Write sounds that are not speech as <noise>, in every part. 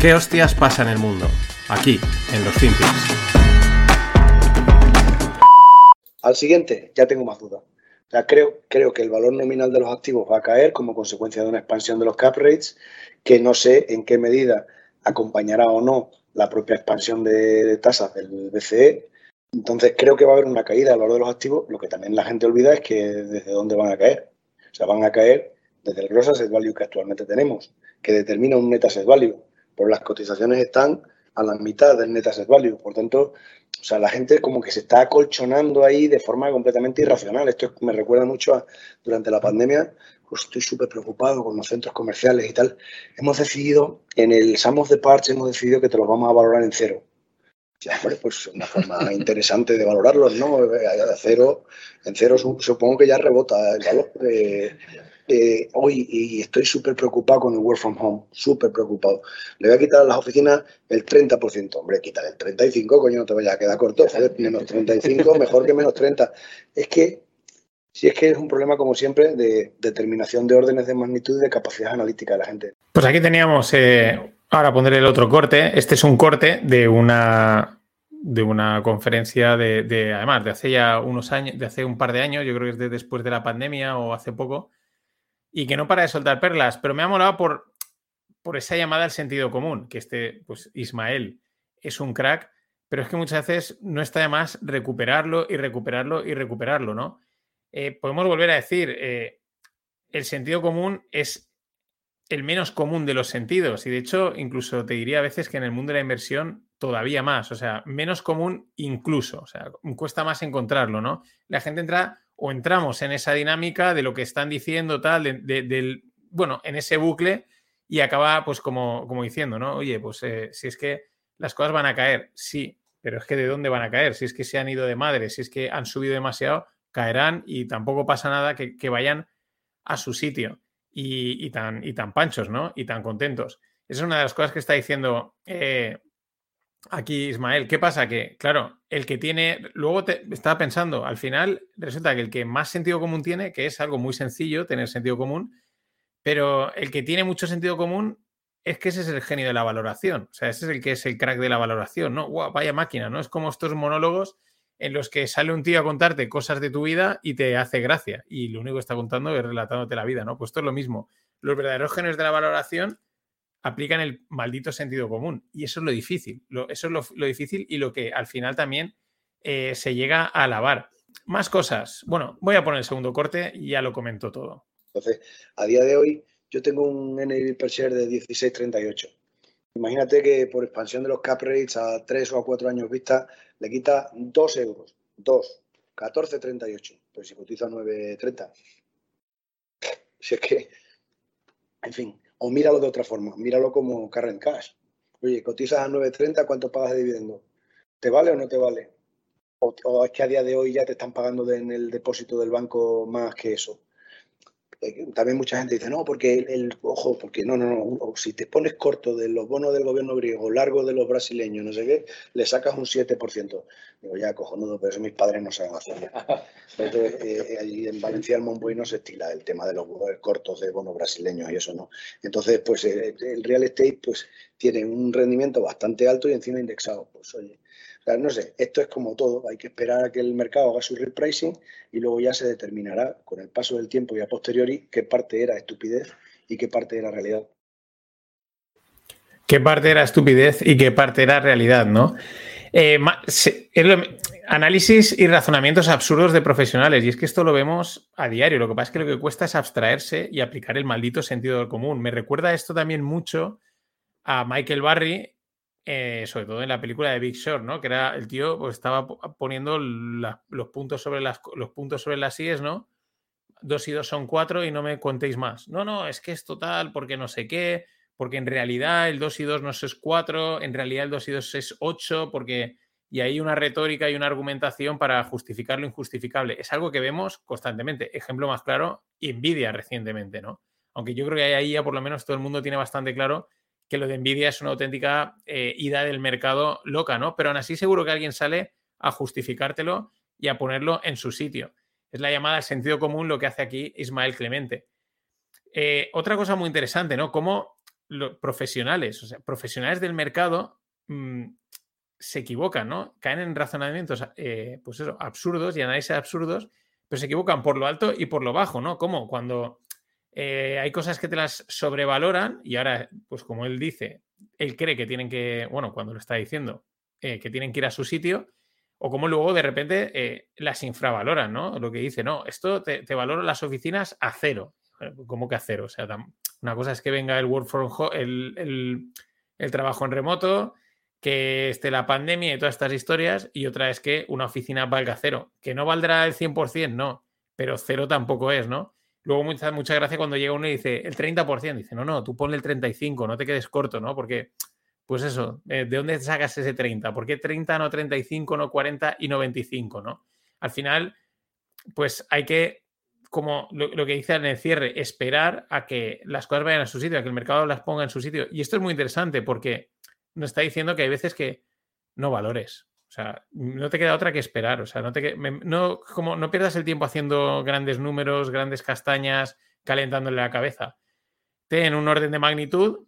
¿Qué hostias pasa en el mundo? Aquí, en los Finpics. Al siguiente, ya tengo más dudas. O creo, creo que el valor nominal de los activos va a caer como consecuencia de una expansión de los cap rates, que no sé en qué medida acompañará o no la propia expansión de, tasas del BCE. Entonces creo que va a haber una caída del valor de los activos. Lo que también la gente olvida es que desde dónde van a caer. O sea, van a caer desde el gross asset value que actualmente tenemos, que determina un net asset value. Pero las cotizaciones están a la mitad del net asset value. Por tanto, o sea, la gente como que se está acolchonando ahí de forma completamente irracional. Esto me recuerda mucho a durante la pandemia, pues estoy súper preocupado con los centros comerciales y tal. Hemos decidido, en el Sum of the Parts, hemos decidido que te los vamos a valorar en cero. Ya, pues una forma <laughs> interesante de valorarlos, ¿no? cero, en cero supongo que ya rebota el valor. Eh, eh, hoy y estoy súper preocupado con el work from home, súper preocupado. Le voy a quitar a las oficinas el 30%. Hombre, quitar el 35%, coño, no te vayas a quedar corto. menos 35, mejor que menos 30. Es que, si es que es un problema, como siempre, de determinación de órdenes de magnitud y de capacidad analítica de la gente. Pues aquí teníamos, eh, ahora pondré el otro corte. Este es un corte de una de una conferencia de, de, además, de hace ya unos años, de hace un par de años, yo creo que es de después de la pandemia o hace poco, y que no para de soltar perlas, pero me ha molado por, por esa llamada al sentido común, que este, pues Ismael es un crack, pero es que muchas veces no está de más recuperarlo y recuperarlo y recuperarlo, ¿no? Eh, podemos volver a decir, eh, el sentido común es el menos común de los sentidos y de hecho incluso te diría a veces que en el mundo de la inversión todavía más, o sea, menos común incluso, o sea, cuesta más encontrarlo, ¿no? La gente entra o entramos en esa dinámica de lo que están diciendo, tal, del, bueno, en ese bucle y acaba pues como, como diciendo, ¿no? Oye, pues eh, si es que las cosas van a caer, sí, pero es que ¿de dónde van a caer? Si es que se han ido de madre, si es que han subido demasiado, caerán y tampoco pasa nada que, vayan a su sitio y, tan, y tan panchos, ¿no? Y tan contentos. Esa es una de las cosas que está diciendo eh, Aquí, Ismael, ¿qué pasa? Que, claro, el que tiene, luego te, estaba pensando, al final resulta que el que más sentido común tiene, que es algo muy sencillo, tener sentido común, pero el que tiene mucho sentido común es que ese es el genio de la valoración, o sea, ese es el que es el crack de la valoración, ¿no? Wow, vaya máquina, ¿no? Es como estos monólogos en los que sale un tío a contarte cosas de tu vida y te hace gracia, y lo único que está contando es relatándote la vida, ¿no? Pues esto es lo mismo. Los verdaderos genios de la valoración aplican el maldito sentido común. Y eso es lo difícil. eso es lo, difícil y lo que al final también eh, se llega a alabar. Más cosas. Bueno, voy a poner el segundo corte y ya lo comento todo. Entonces, a día de hoy, yo tengo un NAV per share de 16.38. Imagínate que por expansión de los cap rates a 3 o a 4 años vista le quita 2 euros. 2. 14.38. Pues si cotiza 9.30. Si es que, en fin, o míralo de otra forma, míralo como current cash. Oye, cotizas a 9.30, ¿cuánto pagas de dividendo? ¿Te vale o no te vale? O, es que a día de hoy ya te están pagando en el depósito del banco más que eso. Eh, también mucha gente dice, no, porque el, ojo, porque no, no, no, si te pones corto de los bonos del gobierno griego, largo de los brasileños, no sé qué, le sacas un 7%. Digo, ya, cojonudo, pero eso mis padres no saben hacer. Entonces, eh, allí en Valencia, el Monboy no se estila el tema de los cortos de bonos brasileños y eso no. Entonces, pues eh, el real estate, pues tiene un rendimiento bastante alto y encima indexado. Pues oye, no sé, esto es como todo, hay que esperar a que el mercado haga su repricing y luego ya se determinará con el paso del tiempo y a posteriori qué parte era estupidez y qué parte era realidad. ¿Qué parte era estupidez y qué parte era realidad, no? Eh, análisis y razonamientos absurdos de profesionales. Y es que esto lo vemos a diario. Lo que pasa es que lo que cuesta es abstraerse y aplicar el maldito sentido del común. Me recuerda esto también mucho a Michael Barry eh, sobre todo en la película de Big Short, ¿no? Que era el tío, pues estaba poniendo los, puntos sobre las, los puntos sobre las IES, ¿no? Dos y dos son cuatro y no me contéis más. No, no, es que es total, porque no sé qué, porque en realidad el dos y dos no es cuatro, en realidad el dos y dos es ocho, porque... Y hay una retórica y una argumentación para justificar lo injustificable. Es algo que vemos constantemente. Ejemplo más claro, Nvidia recientemente, ¿no? Aunque yo creo que ahí ya por lo menos todo el mundo tiene bastante claro que lo de Nvidia es una auténtica eh, ida del mercado loca, ¿no? Pero aún así seguro que alguien sale a justificártelo y a ponerlo en su sitio. Es la llamada sentido común lo que hace aquí Ismael Clemente. Eh, otra cosa muy interesante, ¿no? Cómo profesionales, o sea, profesionales del mercado mm, se equivocan, ¿no? Caen en razonamientos, eh, pues absurdos y análisis absurdos, pero se equivocan por lo alto y por lo bajo, ¿no? Como cuando eh, hay cosas que te las sobrevaloran y ahora, pues como él dice, él cree que tienen que, bueno, cuando lo está diciendo, eh, que tienen que ir a su sitio, o como luego de repente las infravaloran, ¿no? Lo que dice, no, esto te, te valora las oficinas a cero. ¿Cómo que a cero? O sea, una cosa es que venga el work from home, el, trabajo en remoto, que esté la pandemia y todas estas historias, y otra es que una oficina valga cero. Que no valdrá el 100%, no, pero cero tampoco es, ¿no? Luego mucha, mucha gracia cuando llega uno y dice el 30%, dice, no, no, tú ponle el 35, no te quedes corto, ¿no? Porque, pues eso, eh, ¿de dónde sacas ese 30? ¿Por qué 30, no 35, no 40 y no 25, ¿no? Al final, pues hay que como lo, que dice en el cierre, esperar a que las cosas vayan a su sitio, a que el mercado las ponga en su sitio. Y esto es muy interesante porque nos está diciendo que hay veces que no valores. O sea, no te queda otra que esperar. O sea, no, te, no, como, no pierdas el tiempo haciendo grandes números, grandes castañas, calentándole la cabeza. Ten un orden de magnitud,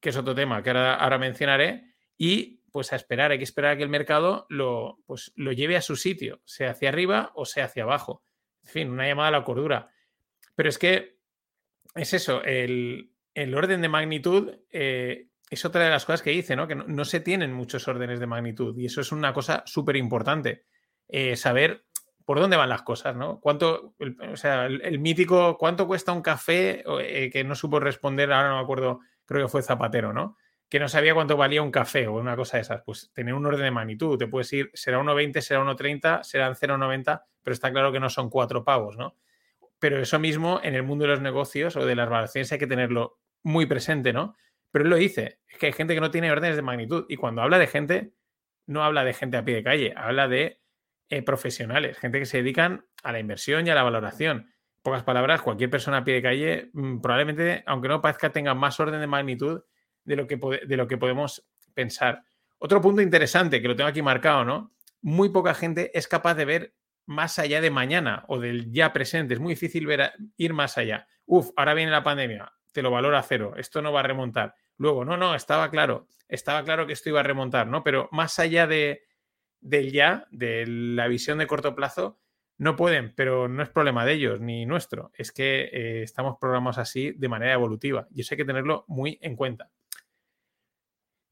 que es otro tema que ahora, ahora mencionaré, y pues a esperar, hay que esperar a que el mercado lo, pues, lo lleve a su sitio, sea hacia arriba o sea hacia abajo en fin, una llamada a la cordura. Pero es que es eso, el, orden de magnitud eh, es otra de las cosas que dice, ¿no? Que no, se tienen muchos órdenes de magnitud y eso es una cosa súper importante. Eh, saber por dónde van las cosas, ¿no? Cuánto, o sea, el, mítico, ¿cuánto cuesta un café? Eh, que no supo responder, ahora no me acuerdo, creo que fue Zapatero, ¿no? Que no sabía cuánto valía un café o una cosa de esas. Pues tener un orden de magnitud, te puedes ir, será 1,20, será 1,30, serán 0,90 pero está claro que no son cuatro pavos, ¿no? Pero eso mismo en el mundo de los negocios o de las valoraciones hay que tenerlo muy presente, ¿no? Pero él lo dice, es que hay gente que no tiene órdenes de magnitud y cuando habla de gente, no habla de gente a pie de calle, habla de eh, profesionales, gente que se dedican a la inversión y a la valoración. En pocas palabras, cualquier persona a pie de calle mm, probablemente, aunque no parezca, tenga más orden de magnitud de lo que, de lo que podemos pensar. Otro punto interesante que lo tengo aquí marcado, ¿no? Muy poca gente es capaz de ver más allá de mañana o del ya presente. Es muy difícil ver ir más allá. Uf, ahora viene la pandemia, te lo valora cero, esto no va a remontar. Luego, no, no, estaba claro, estaba claro que esto iba a remontar, ¿no? Pero más allá de, del ya, de la visión de corto plazo, no pueden, pero no es problema de ellos ni nuestro. Es que eh, estamos programados así de manera evolutiva y eso hay que tenerlo muy en cuenta.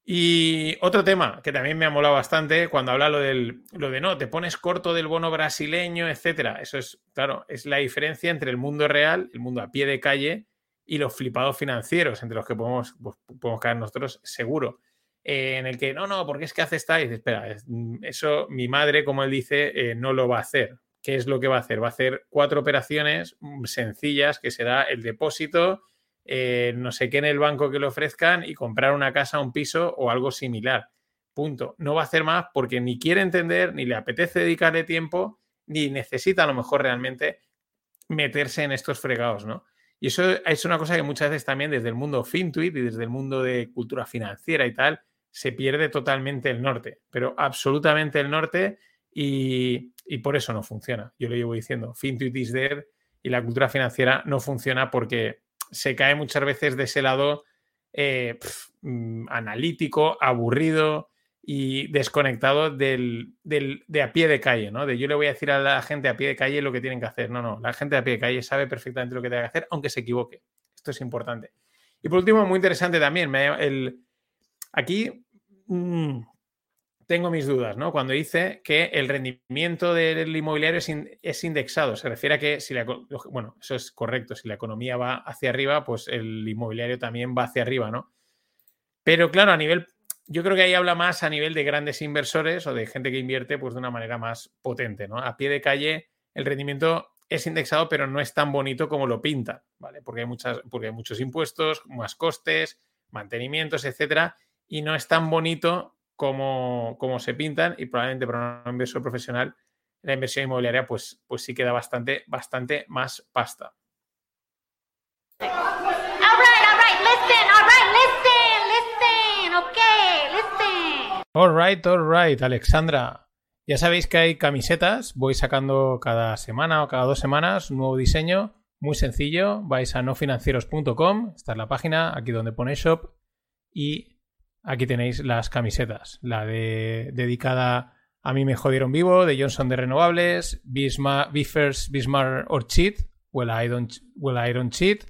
Y otro tema que también me ha molado bastante cuando habla lo, del, lo de no, te pones corto del bono brasileño, etcétera. Eso es, claro, es la diferencia entre el mundo real, el mundo a pie de calle y los flipados financieros, entre los que podemos, pues, podemos caer nosotros seguro. Eh, en el que no, no, porque es que hace esta y dice, espera, eso mi madre, como él dice, eh, no lo va a hacer. ¿Qué es lo que va a hacer? Va a hacer cuatro operaciones mm, sencillas, que será el depósito, eh, no sé qué en el banco que le ofrezcan y comprar una casa, un piso o algo similar. Punto. No va a hacer más porque ni quiere entender, ni le apetece dedicarle tiempo, ni necesita a lo mejor realmente meterse en estos fregados, ¿no? Y eso es una cosa que muchas veces también desde el mundo FinTweet y desde el mundo de cultura financiera y tal, se pierde totalmente el norte, pero absolutamente el norte y, y por eso no funciona. Yo lo llevo diciendo, FinTweet is there y la cultura financiera no funciona porque se cae muchas veces de ese lado eh, mm, analítico, aburrido y desconectado del, de a pie de calle, ¿no? De yo le voy a decir a la gente a pie de calle lo que tienen que hacer. No, no, la gente a pie de calle sabe perfectamente lo que tiene que hacer, aunque se equivoque. Esto es importante. Y por último, muy interesante también, el, aquí mm, tengo mis dudas, ¿no? Cuando dice que el rendimiento del inmobiliario es, indexado, se refiere a que si la, bueno, eso es correcto, si la economía va hacia arriba, pues el inmobiliario también va hacia arriba, ¿no? Pero claro, a nivel, yo creo que ahí habla más a nivel de grandes inversores o de gente que invierte pues de una manera más potente, ¿no? A pie de calle el rendimiento es indexado, pero no es tan bonito como lo pinta, ¿vale? Porque hay, muchas, porque hay muchos impuestos, más costes, mantenimientos, etcétera, y no es tan bonito cómo, se pintan y probablemente para un inversor profesional la inversión inmobiliaria pues, pues sí queda bastante, bastante más pasta. Alright, alright, Alexandra. Ya sabéis que hay camisetas, voy sacando cada semana o cada dos semanas un nuevo diseño Muy sencillo, vais a nofinancieros.com, esta es la página, aquí donde pone shop, y aquí tenéis las camisetas. La de dedicada a mí me jodieron vivo, de Johnson de Renovables, Bismarck, Biffers, Bismarck or Cheat, Well I Don't, well, Cheat,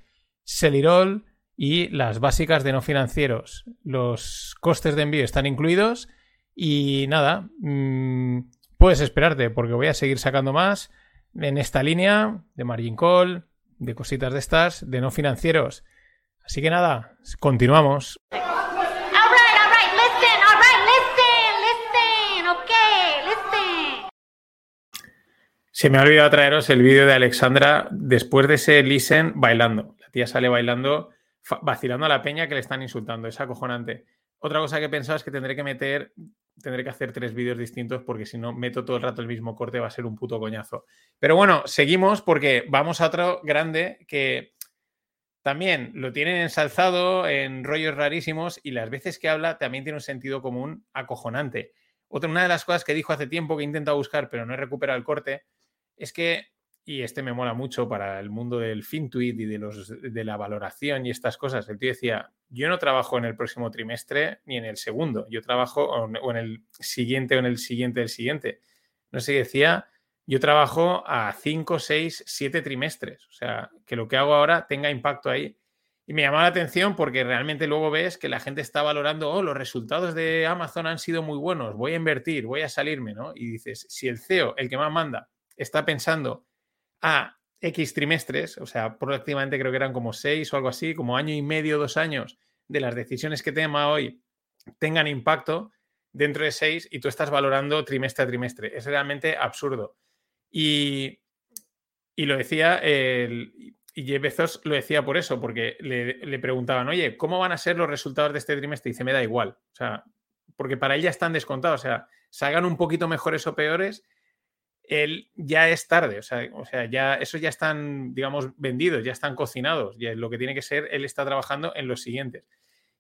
Celirol y las básicas de no financieros. Los costes de envío están incluidos y nada, mmm, puedes esperarte porque voy a seguir sacando más en esta línea de margin call, de cositas de estas, de no financieros. Así que nada, continuamos. Se me ha olvidado traeros el vídeo de Alexandra después de ese listen bailando. La tía sale bailando, vacilando a la peña que le están insultando. Es acojonante. Otra cosa que he pensado es que tendré que meter, tendré que hacer tres vídeos distintos porque si no meto todo el rato el mismo corte va a ser un puto coñazo. Pero bueno, seguimos porque vamos a otro grande que también lo tienen ensalzado en rollos rarísimos y las veces que habla también tiene un sentido común acojonante. Otra, una de las cosas que dijo hace tiempo que he intentado buscar pero no he recuperado el corte es que y este me mola mucho para el mundo del FinTweet y de, los, de la valoración y estas cosas. El tío decía, yo no trabajo en el próximo trimestre ni en el segundo, yo trabajo o en el siguiente o en el siguiente del siguiente. No sé, decía, yo trabajo a cinco, seis, siete trimestres. O sea, que lo que hago ahora tenga impacto ahí. Y me llamaba la atención porque realmente luego ves que la gente está valorando, oh, los resultados de Amazon han sido muy buenos, voy a invertir, voy a salirme, ¿no? Y dices, si el CEO, el que más manda, está pensando a X trimestres, o sea, prácticamente creo que eran como seis o algo así, como año y medio, dos años de las decisiones que toma hoy tengan impacto dentro de seis y tú estás valorando trimestre a trimestre. Es realmente absurdo. Y, y lo decía, el, y Jeff Bezos lo decía por eso, porque le, le, preguntaban, oye, ¿cómo van a ser los resultados de este trimestre? Y dice, me da igual. O sea, porque para él ya están descontados. O sea, salgan un poquito mejores o peores, él ya es tarde, o sea, o sea, ya esos ya están, digamos, vendidos, ya están cocinados, ya lo que tiene que ser, él está trabajando en los siguientes.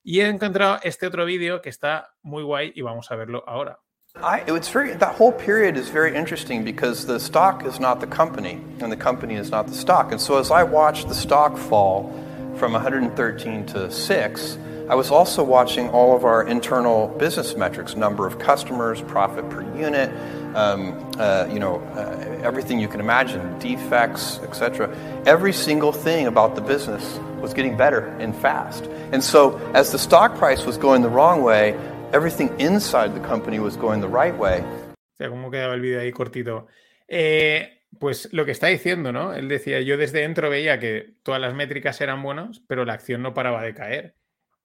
Y he encontrado este otro vídeo que está muy guay y vamos a verlo ahora. I, it's very, that whole period is very interesting because the stock is not the company and the company is not the stock. And so as I watched the stock fall from 113 to 6, I was also watching all of our internal business metrics, number of customers, profit per unit, um, uh, you know, uh, everything you can imagine, defects, etc. Every single thing about the business was getting better and fast. And so, as the stock price was going the wrong way, everything inside the company was going the right way. O sea, ¿cómo quedaba el vídeo ahí cortito? Eh, pues lo que está diciendo, ¿no? Él decía, yo desde dentro veía que todas las métricas eran buenas, pero la acción no paraba de caer.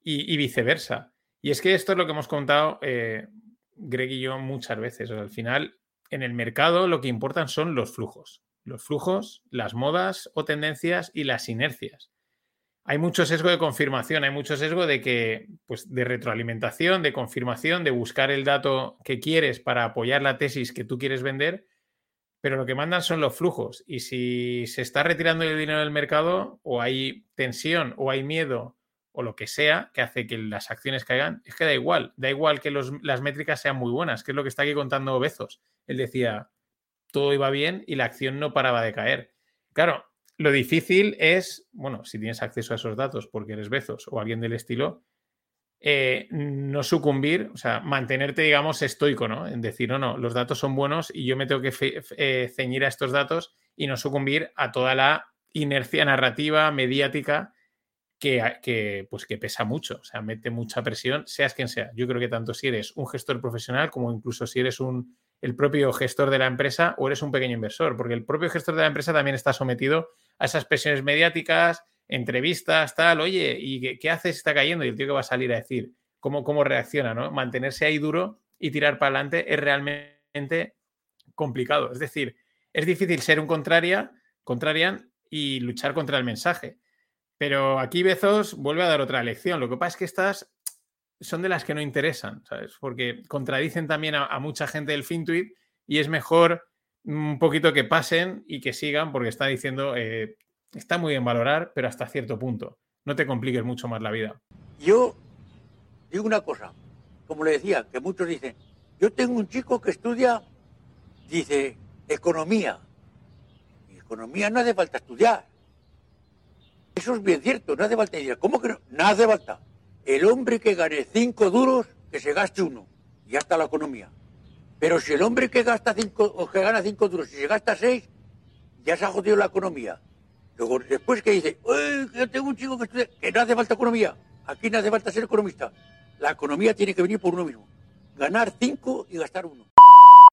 Y, y viceversa. Y es que esto es lo que hemos contado eh, Greg y yo muchas veces. Al final, en el mercado lo que importan son los flujos. Los flujos, las modas o tendencias y las inercias. Hay mucho sesgo de confirmación, hay mucho sesgo de que, pues, de retroalimentación, de confirmación, de buscar el dato que quieres para apoyar la tesis que tú quieres vender, pero lo que mandan son los flujos. Y si se está retirando el dinero del mercado, o hay tensión, o hay miedo, o lo que sea que hace que las acciones caigan, es que da igual, da igual que las métricas sean muy buenas, que es lo que está aquí contando Bezos. Él decía, todo iba bien y la acción no paraba de caer. Claro, lo difícil es, bueno, si tienes acceso a esos datos porque eres Bezos o alguien del estilo, eh, no sucumbir, o sea, mantenerte, digamos, estoico, ¿no? En decir, no, no, los datos son buenos y yo me tengo que eh, ceñir a estos datos y no sucumbir a toda la inercia narrativa, mediática que, pues que pesa mucho, o sea, mete mucha presión, seas quien sea. Yo creo que tanto si eres un gestor profesional como incluso si eres un, el propio gestor de la empresa o eres un pequeño inversor, porque el propio gestor de la empresa también está sometido a esas presiones mediáticas, entrevistas, tal, oye, ¿y qué, qué haces? Está cayendo y el tío que va a salir a decir cómo, cómo reacciona, ¿no? Mantenerse ahí duro y tirar para adelante es realmente complicado. Es decir, es difícil ser un contraria, contrarian y luchar contra el mensaje. Pero aquí Bezos vuelve a dar otra lección. Lo que pasa es que estas son de las que no interesan, ¿sabes? Porque contradicen también a, mucha gente del FinTweet y es mejor un poquito que pasen y que sigan porque está diciendo, eh, está muy bien valorar, pero hasta cierto punto. No te compliques mucho más la vida. Yo digo una cosa, como le decía, que muchos dicen, yo tengo un chico que estudia, dice, economía. Y economía no hace falta estudiar Eso es bien cierto, no hace falta ¿cómo que no? No hace falta. El hombre que gane cinco duros, que se gaste uno. Ya está la economía. Pero si el hombre que gasta cinco, o que gana cinco duros, si se gasta seis, ya se ha jodido la economía. Luego, después que dice, "Uy, yo tengo un chico que estudia, que no hace falta economía. Aquí no hace falta ser economista. La economía tiene que venir por uno mismo. Ganar cinco y gastar uno.